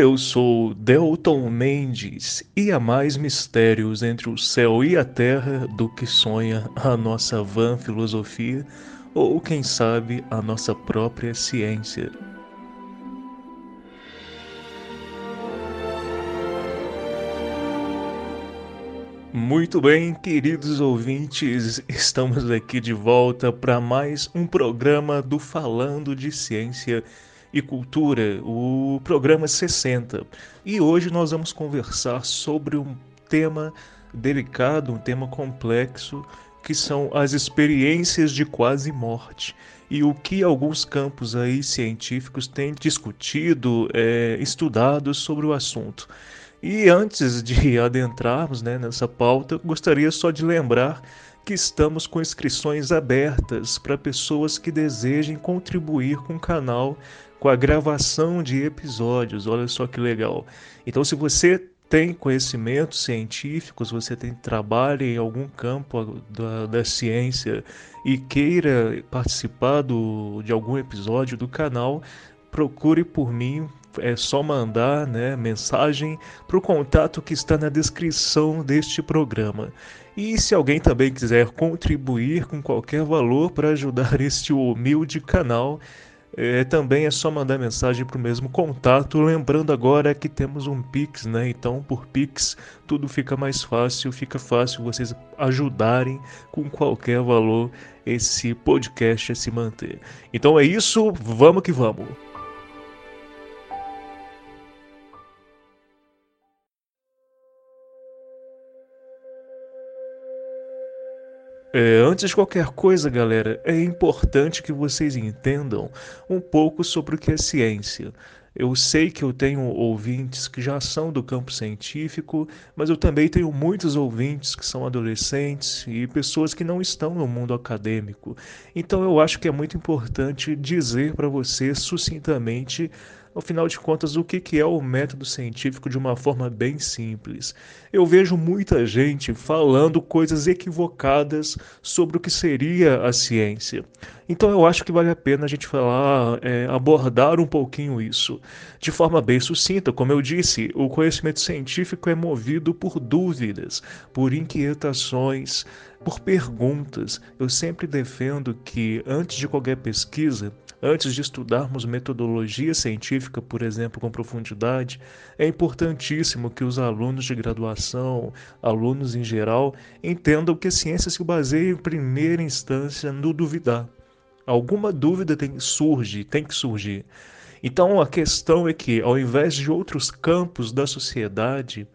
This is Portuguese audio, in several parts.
Eu sou Delton Mendes e há mais mistérios entre o céu e a terra do que sonha a nossa vã filosofia ou, quem sabe, a nossa própria ciência. Muito bem, queridos ouvintes, estamos aqui de volta para mais um programa do Falando de Ciência e Cultura, o programa 60. E hoje nós vamos conversar sobre um tema delicado, um tema complexo, que são as experiências de quase morte e o que alguns campos aí científicos têm discutido, é, estudado sobre o assunto. E antes de adentrarmos né, nessa pauta, gostaria só de lembrar que estamos com inscrições abertas para pessoas que desejem contribuir com o canal com a gravação de episódios. Olha só que legal. Então, se você tem conhecimentos científicos, você tem trabalho em algum campo da, da ciência e queira participar do, de algum episódio do canal, procure por mim. É só mandar né, mensagem para o contato que está na descrição deste programa. E se alguém também quiser contribuir com qualquer valor para ajudar este humilde canal, é, também é só mandar mensagem para o mesmo contato. Lembrando agora que temos um Pix, né? Então, por Pix, tudo fica mais fácil, fica fácil vocês ajudarem com qualquer valor esse podcast a se manter. Então é isso, vamos que vamos! É, antes de qualquer coisa, galera, é importante que vocês entendam um pouco sobre o que é ciência. Eu sei que eu tenho ouvintes que já são do campo científico, mas eu também tenho muitos ouvintes que são adolescentes e pessoas que não estão no mundo acadêmico. Então eu acho que é muito importante dizer para você sucintamente Afinal de contas, o que é o método científico de uma forma bem simples? Eu vejo muita gente falando coisas equivocadas sobre o que seria a ciência. Então eu acho que vale a pena a gente falar, é, abordar um pouquinho isso de forma bem sucinta. Como eu disse, o conhecimento científico é movido por dúvidas, por inquietações, por perguntas. Eu sempre defendo que antes de qualquer pesquisa, Antes de estudarmos metodologia científica, por exemplo, com profundidade, é importantíssimo que os alunos de graduação, alunos em geral, entendam que a ciência se baseia em primeira instância no duvidar. Alguma dúvida tem, surge, tem que surgir. Então a questão é que, ao invés de outros campos da sociedade,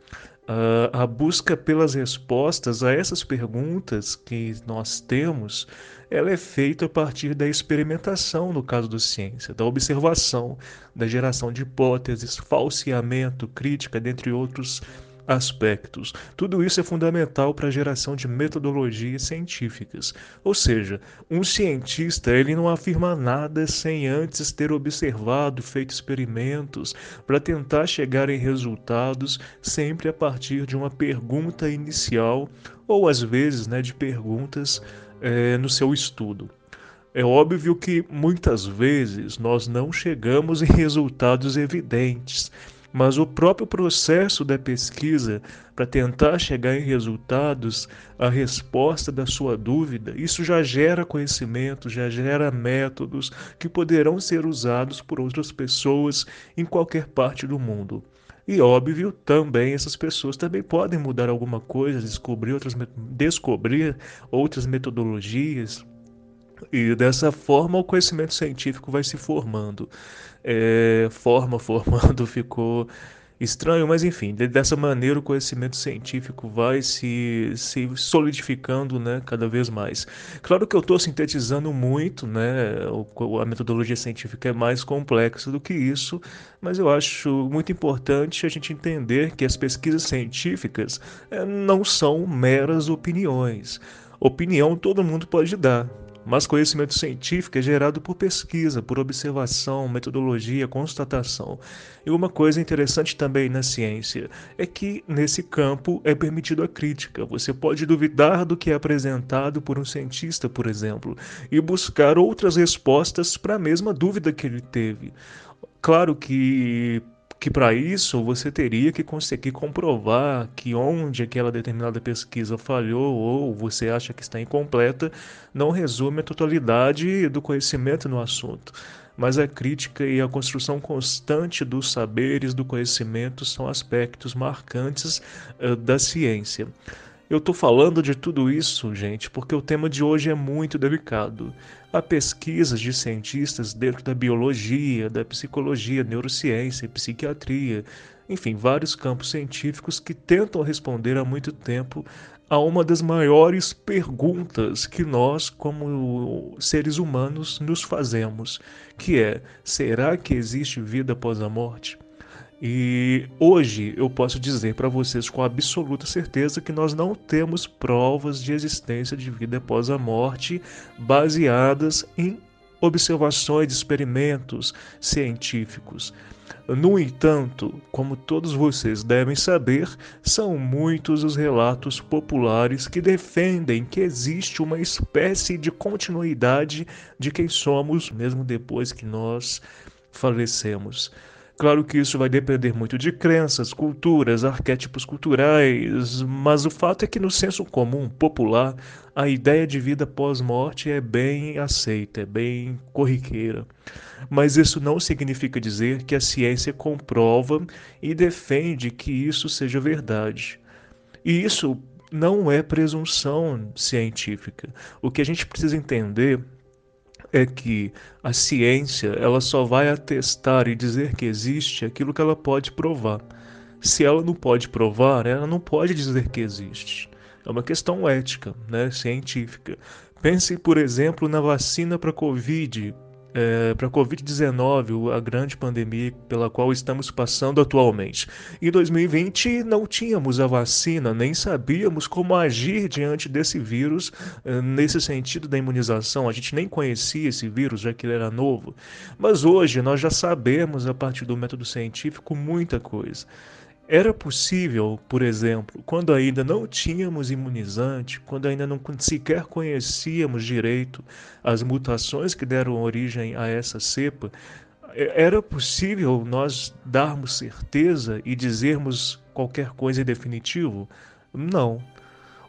Uh, a busca pelas respostas a essas perguntas que nós temos, ela é feita a partir da experimentação, no caso da ciência, da observação, da geração de hipóteses, falseamento, crítica, dentre outros aspectos. Tudo isso é fundamental para a geração de metodologias científicas. Ou seja, um cientista ele não afirma nada sem antes ter observado, feito experimentos para tentar chegar em resultados sempre a partir de uma pergunta inicial ou às vezes, né, de perguntas é, no seu estudo. É óbvio que muitas vezes nós não chegamos em resultados evidentes mas o próprio processo da pesquisa para tentar chegar em resultados, a resposta da sua dúvida, isso já gera conhecimento, já gera métodos que poderão ser usados por outras pessoas em qualquer parte do mundo. E óbvio, também essas pessoas também podem mudar alguma coisa, descobrir outras, descobrir outras metodologias, e dessa forma o conhecimento científico vai se formando. É, forma, formando ficou Estranho, mas enfim, dessa maneira o conhecimento científico vai se, se solidificando né, cada vez mais. Claro que eu estou sintetizando muito, né, a metodologia científica é mais complexa do que isso, mas eu acho muito importante a gente entender que as pesquisas científicas é, não são meras opiniões. Opinião todo mundo pode dar, mas conhecimento científico é gerado por pesquisa, por observação, metodologia, constatação. E uma coisa interessante também na ciência é que nesse campo é permitido a crítica. Você pode duvidar do que é apresentado por um cientista, por exemplo, e buscar outras respostas para a mesma dúvida que ele teve. Claro que que para isso você teria que conseguir comprovar que onde aquela determinada pesquisa falhou ou você acha que está incompleta não resume a totalidade do conhecimento no assunto. Mas a crítica e a construção constante dos saberes do conhecimento são aspectos marcantes uh, da ciência. Eu estou falando de tudo isso, gente, porque o tema de hoje é muito delicado. Há pesquisas de cientistas dentro da biologia, da psicologia, neurociência, psiquiatria, enfim, vários campos científicos que tentam responder há muito tempo a uma das maiores perguntas que nós, como seres humanos, nos fazemos, que é: será que existe vida após a morte? E hoje eu posso dizer para vocês com absoluta certeza que nós não temos provas de existência de vida após a morte baseadas em observações, experimentos científicos. No entanto, como todos vocês devem saber, são muitos os relatos populares que defendem que existe uma espécie de continuidade de quem somos, mesmo depois que nós falecemos. Claro que isso vai depender muito de crenças, culturas, arquétipos culturais, mas o fato é que no senso comum popular, a ideia de vida pós-morte é bem aceita, é bem corriqueira. Mas isso não significa dizer que a ciência comprova e defende que isso seja verdade. E isso não é presunção científica. O que a gente precisa entender é que a ciência ela só vai atestar e dizer que existe aquilo que ela pode provar. Se ela não pode provar, ela não pode dizer que existe. É uma questão ética, né, científica. Pense, por exemplo, na vacina para Covid, é, para a Covid-19, a grande pandemia pela qual estamos passando atualmente. Em 2020 não tínhamos a vacina, nem sabíamos como agir diante desse vírus, é, nesse sentido da imunização. A gente nem conhecia esse vírus, já que ele era novo. Mas hoje nós já sabemos, a partir do método científico, muita coisa. Era possível, por exemplo, quando ainda não tínhamos imunizante, quando ainda não sequer conhecíamos direito as mutações que deram origem a essa cepa, era possível nós darmos certeza e dizermos qualquer coisa em definitivo? Não.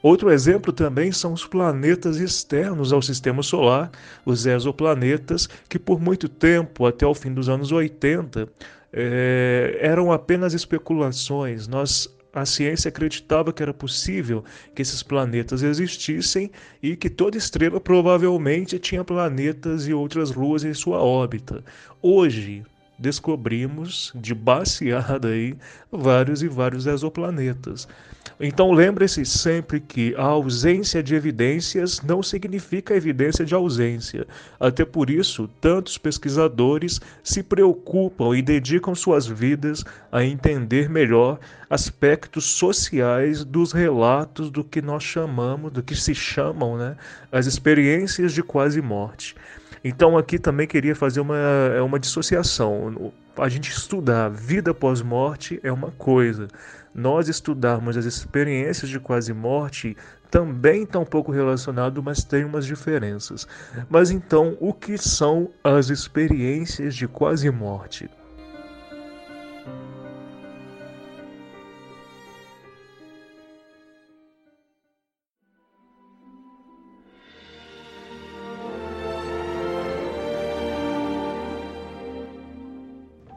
Outro exemplo também são os planetas externos ao sistema solar, os exoplanetas, que por muito tempo, até o fim dos anos 80, é, eram apenas especulações. Nós a ciência acreditava que era possível que esses planetas existissem e que toda estrela provavelmente tinha planetas e outras luas em sua órbita. Hoje, descobrimos de baseada aí vários e vários exoplanetas. Então lembre-se sempre que a ausência de evidências não significa evidência de ausência. Até por isso, tantos pesquisadores se preocupam e dedicam suas vidas a entender melhor aspectos sociais dos relatos do que nós chamamos, do que se chamam, né, as experiências de quase morte. Então aqui também queria fazer uma, é uma dissociação. A gente estudar vida pós-morte é uma coisa. Nós estudarmos as experiências de quase morte também está um pouco relacionado, mas tem umas diferenças. Mas então, o que são as experiências de quase morte?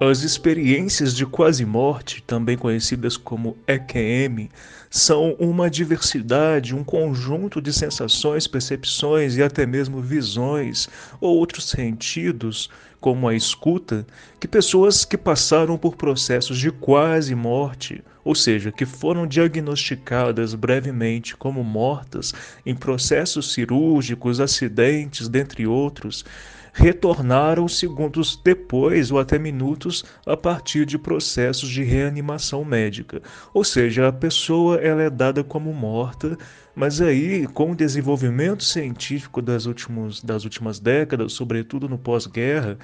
As experiências de quase-morte, também conhecidas como EQM, são uma diversidade, um conjunto de sensações, percepções e até mesmo visões ou outros sentidos, como a escuta, que pessoas que passaram por processos de quase-morte, ou seja, que foram diagnosticadas brevemente como mortas em processos cirúrgicos, acidentes, dentre outros, retornaram segundos depois ou até minutos a partir de processos de reanimação médica. Ou seja, a pessoa ela é dada como morta, mas aí com o desenvolvimento científico das, últimos, das últimas décadas, sobretudo no pós-guerra,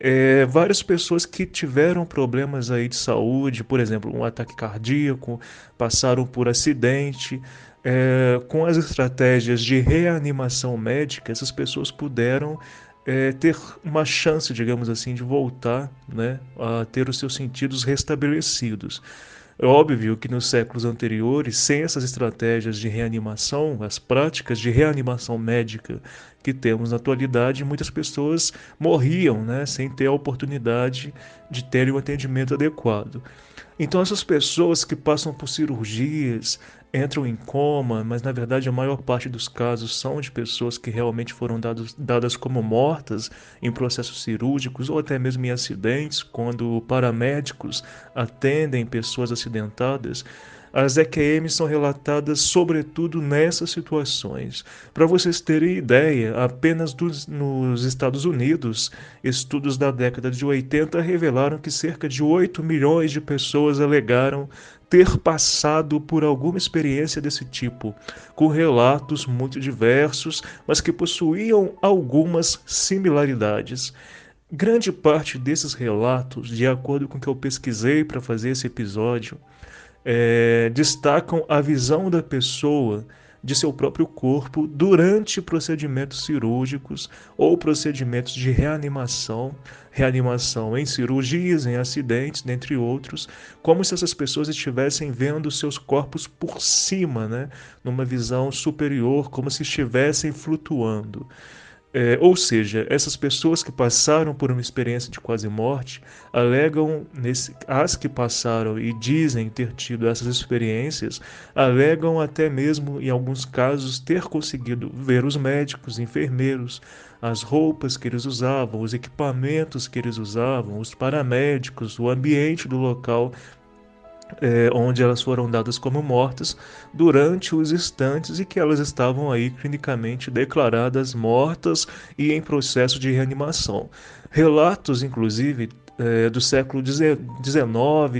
é, várias pessoas que tiveram problemas aí de saúde, por exemplo, um ataque cardíaco, passaram por acidente, é, com as estratégias de reanimação médica, essas pessoas puderam é, ter uma chance, digamos assim, de voltar né, a ter os seus sentidos restabelecidos. É óbvio que nos séculos anteriores, sem essas estratégias de reanimação, as práticas de reanimação médica que temos na atualidade, muitas pessoas morriam né, sem ter a oportunidade de terem um atendimento adequado. Então, essas pessoas que passam por cirurgias, entram em coma, mas na verdade a maior parte dos casos são de pessoas que realmente foram dados, dadas como mortas em processos cirúrgicos ou até mesmo em acidentes, quando paramédicos atendem pessoas acidentadas. As EQMs são relatadas sobretudo nessas situações. Para vocês terem ideia, apenas dos, nos Estados Unidos, estudos da década de 80 revelaram que cerca de 8 milhões de pessoas alegaram ter passado por alguma experiência desse tipo, com relatos muito diversos, mas que possuíam algumas similaridades. Grande parte desses relatos, de acordo com o que eu pesquisei para fazer esse episódio, é, destacam a visão da pessoa de seu próprio corpo durante procedimentos cirúrgicos ou procedimentos de reanimação, reanimação em cirurgias, em acidentes, dentre outros, como se essas pessoas estivessem vendo seus corpos por cima, né, numa visão superior, como se estivessem flutuando. É, ou seja, essas pessoas que passaram por uma experiência de quase morte alegam, nesse, as que passaram e dizem ter tido essas experiências, alegam até mesmo, em alguns casos, ter conseguido ver os médicos, enfermeiros, as roupas que eles usavam, os equipamentos que eles usavam, os paramédicos, o ambiente do local é, onde elas foram dadas como mortas durante os instantes e que elas estavam aí clinicamente declaradas mortas e em processo de reanimação. Relatos, inclusive, é, do século XIX,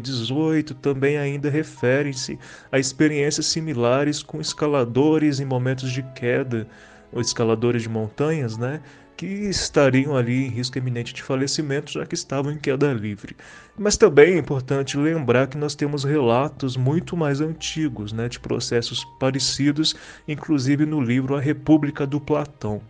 XVIII também ainda referem-se a experiências similares com escaladores em momentos de queda, ou escaladores de montanhas, né, que estariam ali em risco iminente de falecimento, já que estavam em queda livre. Mas também é importante lembrar que nós temos relatos muito mais antigos né, de processos parecidos, inclusive no livro A República do Platão.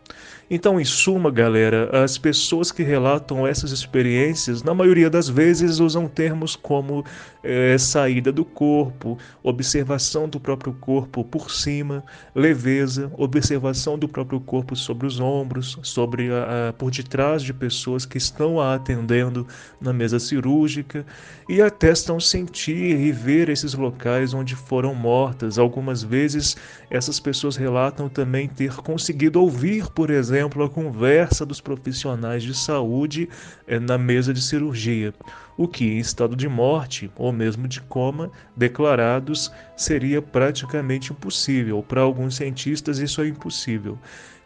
Então, em suma, galera, as pessoas que relatam essas experiências, na maioria das vezes, usam termos como é, saída do corpo, observação do próprio corpo por cima, leveza, observação do próprio corpo sobre os ombros, sobre a, a, por detrás de pessoas que estão a atendendo na mesa cirúrgica e atestam sentir e ver esses locais onde foram mortas. Algumas vezes, essas pessoas relatam também ter conseguido ouvir, por exemplo, a conversa dos profissionais de saúde é, na mesa de cirurgia, o que, em estado de morte ou mesmo de coma, declarados, seria praticamente impossível. Para alguns cientistas, isso é impossível.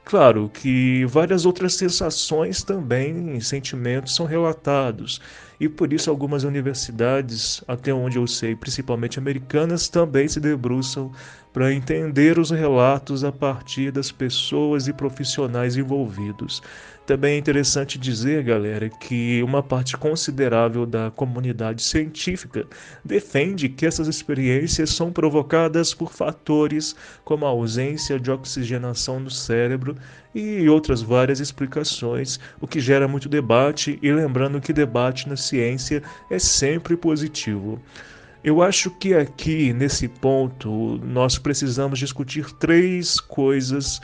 Claro que várias outras sensações também, sentimentos são relatados, e por isso algumas universidades, até onde eu sei, principalmente americanas, também se debruçam para entender os relatos a partir das pessoas e profissionais envolvidos. Também é interessante dizer, galera, que uma parte considerável da comunidade científica defende que essas experiências são provocadas por fatores como a ausência de oxigenação no cérebro e outras várias explicações, o que gera muito debate e lembrando que debate na ciência é sempre positivo. Eu acho que aqui, nesse ponto, nós precisamos discutir três coisas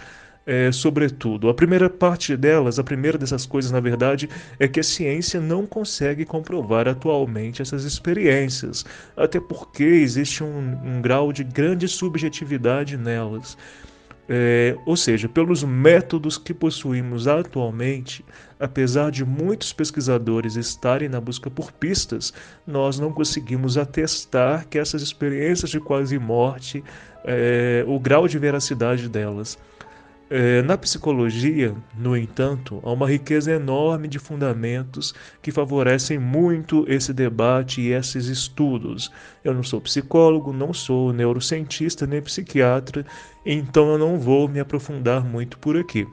é, sobretudo. A primeira parte delas, a primeira dessas coisas, na verdade, é que a ciência não consegue comprovar atualmente essas experiências, até porque existe um, um grau de grande subjetividade nelas. É, ou seja, pelos métodos que possuímos atualmente, apesar de muitos pesquisadores estarem na busca por pistas, nós não conseguimos atestar que essas experiências de quase morte, é, o grau de veracidade delas. É, na psicologia, no entanto, há uma riqueza enorme de fundamentos que favorecem muito esse debate e esses estudos. Eu não sou psicólogo, não sou neurocientista nem psiquiatra, então eu não vou me aprofundar muito por aqui.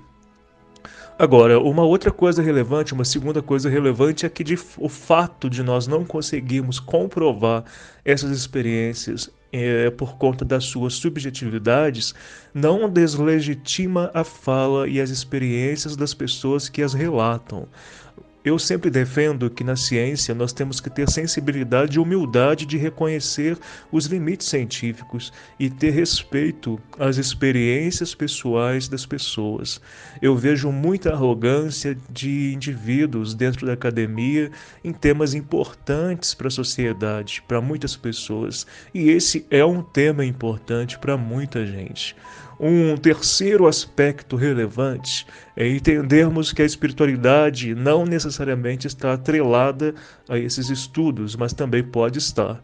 Agora, uma outra coisa relevante, uma segunda coisa relevante é que de, o fato de nós não conseguirmos comprovar essas experiências é, por conta das suas subjetividades, não deslegitima a fala e as experiências das pessoas que as relatam. Eu sempre defendo que na ciência nós temos que ter sensibilidade e humildade de reconhecer os limites científicos e ter respeito às experiências pessoais das pessoas. Eu vejo muita arrogância de indivíduos dentro da academia em temas importantes para a sociedade, para muitas pessoas, e esse é um tema importante para muita gente. Um terceiro aspecto relevante é entendermos que a espiritualidade não necessariamente está atrelada a esses estudos, mas também pode estar.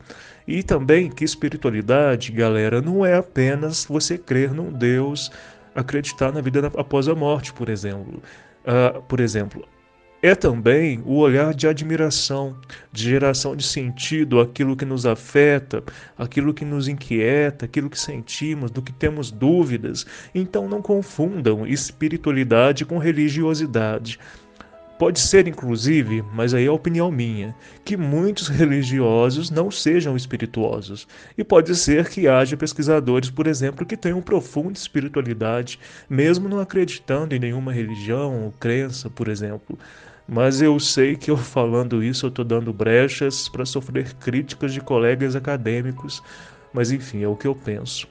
E também que espiritualidade, galera, não é apenas você crer num Deus, acreditar na vida após a morte, por exemplo. Uh, por exemplo, é também o olhar de admiração, de geração de sentido, aquilo que nos afeta, aquilo que nos inquieta, aquilo que sentimos, do que temos dúvidas. Então não confundam espiritualidade com religiosidade. Pode ser, inclusive, mas aí é opinião minha, que muitos religiosos não sejam espirituosos. E pode ser que haja pesquisadores, por exemplo, que tenham profunda espiritualidade, mesmo não acreditando em nenhuma religião ou crença, por exemplo. Mas eu sei que eu falando isso eu estou dando brechas para sofrer críticas de colegas acadêmicos, mas enfim, é o que eu penso.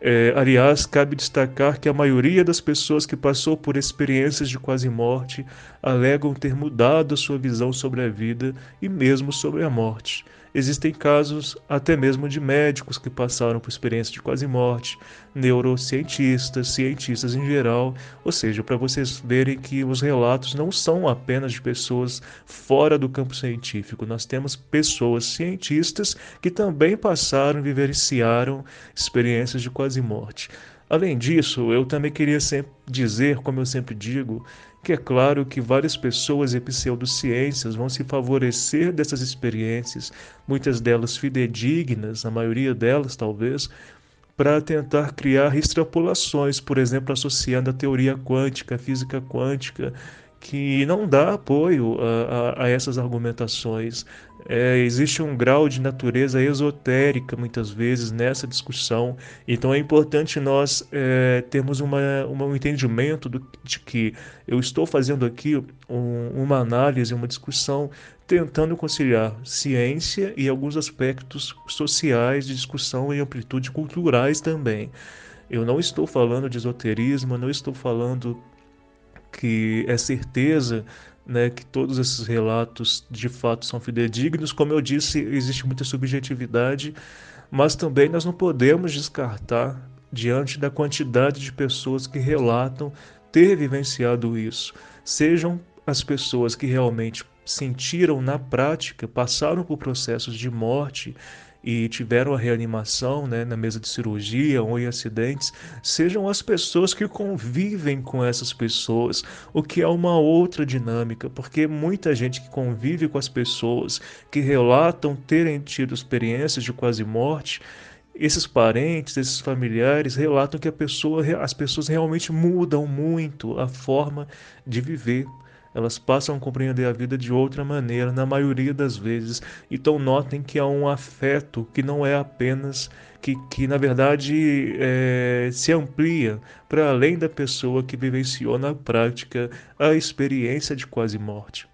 É, aliás, cabe destacar que a maioria das pessoas que passou por experiências de quase morte alegam ter mudado a sua visão sobre a vida e mesmo sobre a morte. Existem casos até mesmo de médicos que passaram por experiência de quase morte, neurocientistas, cientistas em geral, ou seja, para vocês verem que os relatos não são apenas de pessoas fora do campo científico, nós temos pessoas cientistas que também passaram e vivenciaram experiências de quase morte. Além disso, eu também queria sempre dizer, como eu sempre digo, que é claro que várias pessoas e pseudociências vão se favorecer dessas experiências, muitas delas fidedignas, a maioria delas talvez, para tentar criar extrapolações, por exemplo, associando a teoria quântica, a física quântica, que não dá apoio a, a, a essas argumentações. É, existe um grau de natureza esotérica, muitas vezes, nessa discussão. Então é importante nós é, termos uma, uma, um entendimento do, de que eu estou fazendo aqui um, uma análise, uma discussão, tentando conciliar ciência e alguns aspectos sociais de discussão e amplitude culturais também. Eu não estou falando de esoterismo, não estou falando que é certeza né, que todos esses relatos de fato são fidedignos. Como eu disse, existe muita subjetividade, mas também nós não podemos descartar, diante da quantidade de pessoas que relatam ter vivenciado isso, sejam as pessoas que realmente sentiram na prática, passaram por processos de morte e tiveram a reanimação né, na mesa de cirurgia ou em acidentes, sejam as pessoas que convivem com essas pessoas, o que é uma outra dinâmica, porque muita gente que convive com as pessoas que relatam terem tido experiências de quase morte, esses parentes, esses familiares relatam que pessoa, as pessoas realmente mudam muito a forma de viver elas passam a compreender a vida de outra maneira, na maioria das vezes. Então, notem que há um afeto que não é apenas, que, que na verdade é, se amplia para além da pessoa que vivenciou na prática a experiência de quase morte.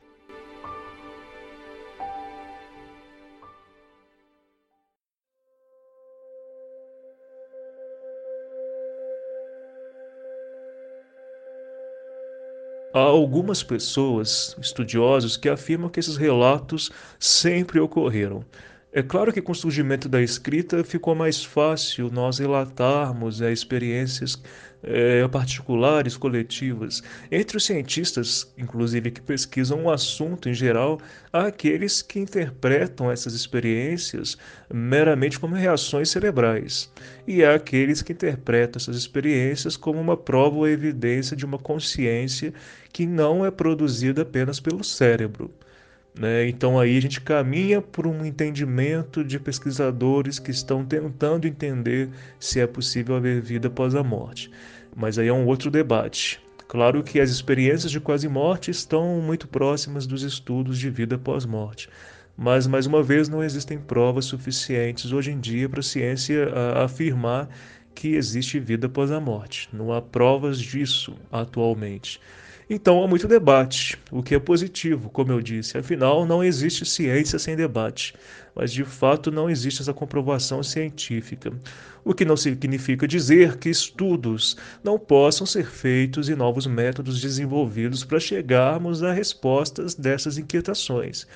Há algumas pessoas, estudiosos, que afirmam que esses relatos sempre ocorreram. É claro que com o surgimento da escrita ficou mais fácil nós relatarmos é, experiências é, particulares, coletivas. Entre os cientistas, inclusive, que pesquisam o assunto em geral, há aqueles que interpretam essas experiências meramente como reações cerebrais, e há aqueles que interpretam essas experiências como uma prova ou evidência de uma consciência que não é produzida apenas pelo cérebro. Né? Então aí a gente caminha por um entendimento de pesquisadores que estão tentando entender se é possível haver vida após a morte. Mas aí é um outro debate. Claro que as experiências de quase morte estão muito próximas dos estudos de vida pós-morte. Mas, mais uma vez, não existem provas suficientes hoje em dia para a ciência afirmar que existe vida após a morte. Não há provas disso atualmente. Então há muito debate, o que é positivo, como eu disse. Afinal, não existe ciência sem debate, mas de fato não existe essa comprovação científica. O que não significa dizer que estudos não possam ser feitos e novos métodos desenvolvidos para chegarmos a respostas dessas inquietações.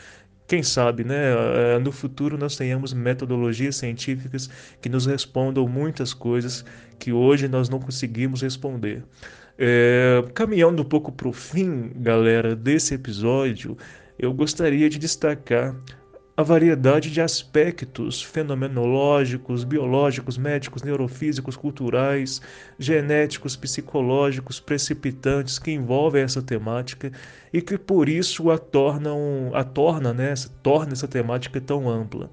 Quem sabe, né, eh, no futuro nós tenhamos metodologias científicas que nos respondam muitas coisas que hoje nós não conseguimos responder. É, caminhando um pouco para o fim, galera, desse episódio, eu gostaria de destacar a variedade de aspectos fenomenológicos, biológicos, médicos, neurofísicos, culturais, genéticos, psicológicos, precipitantes que envolvem essa temática e que por isso a tornam, a torna, né, torna essa temática tão ampla.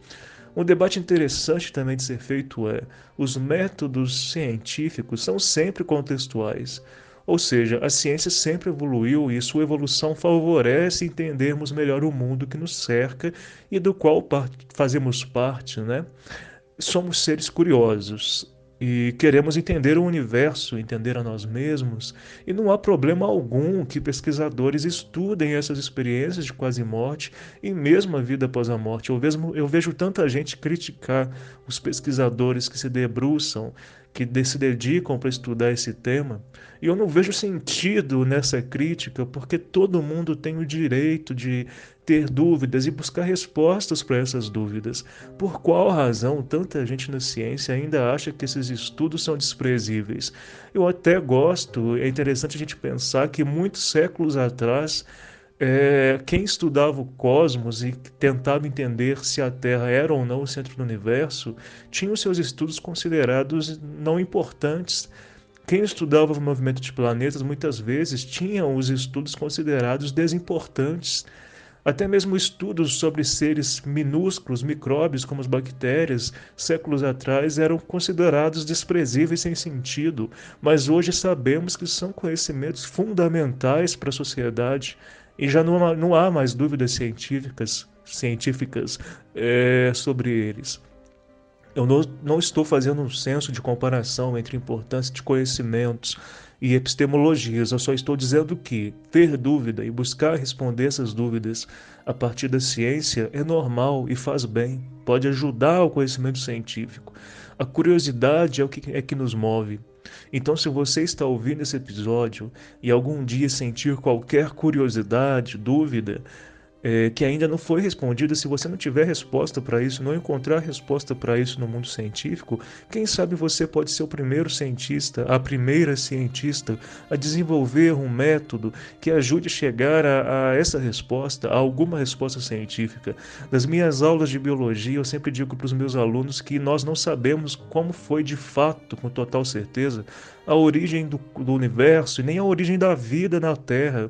Um debate interessante também de ser feito é: os métodos científicos são sempre contextuais. Ou seja, a ciência sempre evoluiu e sua evolução favorece entendermos melhor o mundo que nos cerca e do qual fazemos parte, né? Somos seres curiosos e queremos entender o universo, entender a nós mesmos, e não há problema algum que pesquisadores estudem essas experiências de quase morte e mesmo a vida após a morte. Eu vejo, eu vejo tanta gente criticar os pesquisadores que se debruçam que se dedicam para estudar esse tema, e eu não vejo sentido nessa crítica, porque todo mundo tem o direito de ter dúvidas e buscar respostas para essas dúvidas. Por qual razão tanta gente na ciência ainda acha que esses estudos são desprezíveis? Eu até gosto, é interessante a gente pensar que muitos séculos atrás é, quem estudava o cosmos e tentava entender se a Terra era ou não o centro do universo tinha os seus estudos considerados não importantes. Quem estudava o movimento de planetas muitas vezes tinha os estudos considerados desimportantes. Até mesmo estudos sobre seres minúsculos, micróbios como as bactérias, séculos atrás eram considerados desprezíveis sem sentido, mas hoje sabemos que são conhecimentos fundamentais para a sociedade e já não há, não há mais dúvidas científicas, científicas é, sobre eles. Eu não, não estou fazendo um senso de comparação entre a importância de conhecimentos e epistemologias, eu só estou dizendo que ter dúvida e buscar responder essas dúvidas a partir da ciência é normal e faz bem, pode ajudar o conhecimento científico. A curiosidade é o que é que nos move. Então, se você está ouvindo esse episódio e algum dia sentir qualquer curiosidade, dúvida, é, que ainda não foi respondida, se você não tiver resposta para isso, não encontrar resposta para isso no mundo científico, quem sabe você pode ser o primeiro cientista, a primeira cientista a desenvolver um método que ajude a chegar a, a essa resposta, a alguma resposta científica. Nas minhas aulas de biologia, eu sempre digo para os meus alunos que nós não sabemos como foi de fato, com total certeza, a origem do, do universo e nem a origem da vida na Terra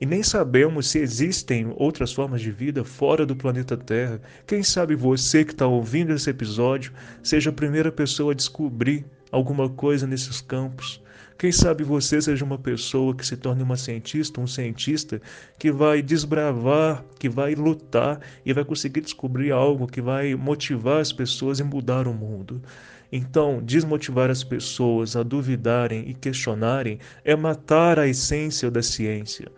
e nem sabemos se existem outras formas de vida fora do planeta Terra. Quem sabe você que está ouvindo esse episódio seja a primeira pessoa a descobrir alguma coisa nesses campos. Quem sabe você seja uma pessoa que se torne uma cientista, um cientista que vai desbravar, que vai lutar e vai conseguir descobrir algo que vai motivar as pessoas e mudar o mundo. Então, desmotivar as pessoas a duvidarem e questionarem é matar a essência da ciência.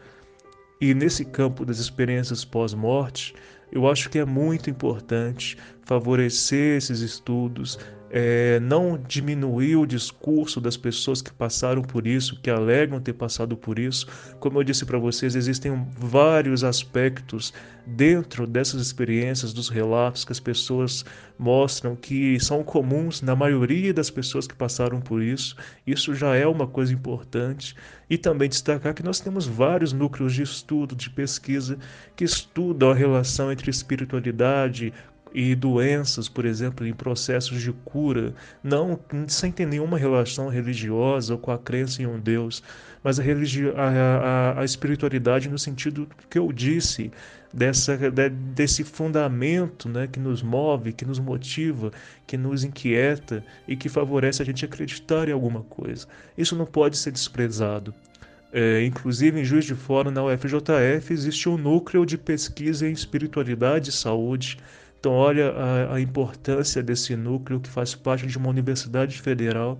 E nesse campo das experiências pós-morte, eu acho que é muito importante favorecer esses estudos, é, não diminuir o discurso das pessoas que passaram por isso, que alegam ter passado por isso. Como eu disse para vocês, existem vários aspectos dentro dessas experiências, dos relatos que as pessoas mostram que são comuns na maioria das pessoas que passaram por isso. Isso já é uma coisa importante. E também destacar que nós temos vários núcleos de estudo, de pesquisa, que estudam a relação entre espiritualidade, e doenças, por exemplo, em processos de cura, não sem ter nenhuma relação religiosa ou com a crença em um Deus, mas a, a, a, a espiritualidade no sentido que eu disse, dessa, de, desse fundamento né, que nos move, que nos motiva, que nos inquieta e que favorece a gente acreditar em alguma coisa. Isso não pode ser desprezado. É, inclusive, em Juiz de Fora, na UFJF, existe um núcleo de pesquisa em espiritualidade e saúde então, olha a, a, importância desse núcleo que faz parte de uma universidade federal,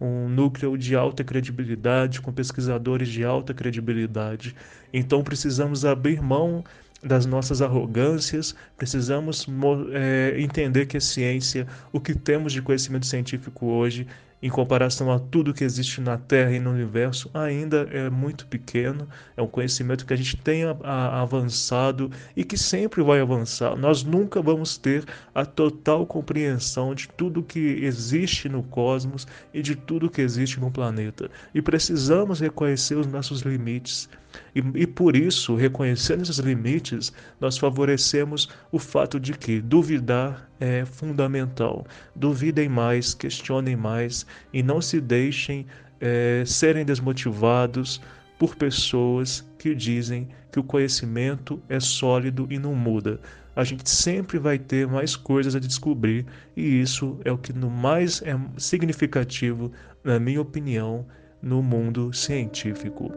um núcleo de alta credibilidade, com pesquisadores de alta credibilidade. Então, precisamos abrir mão das nossas arrogâncias, precisamos é, entender que a ciência, o que temos de conhecimento científico hoje, em comparação a tudo que existe na Terra e no universo, ainda é muito pequeno. É um conhecimento que a gente tem avançado e que sempre vai avançar. Nós nunca vamos ter a total compreensão de tudo que existe no cosmos e de tudo que existe no planeta. E precisamos reconhecer os nossos limites. E, e, por isso, reconhecendo esses limites, nós favorecemos o fato de que duvidar é fundamental. Duvidem mais, questionem mais e não se deixem é, serem desmotivados por pessoas que dizem que o conhecimento é sólido e não muda. A gente sempre vai ter mais coisas a descobrir e isso é o que no mais é significativo, na minha opinião, no mundo científico.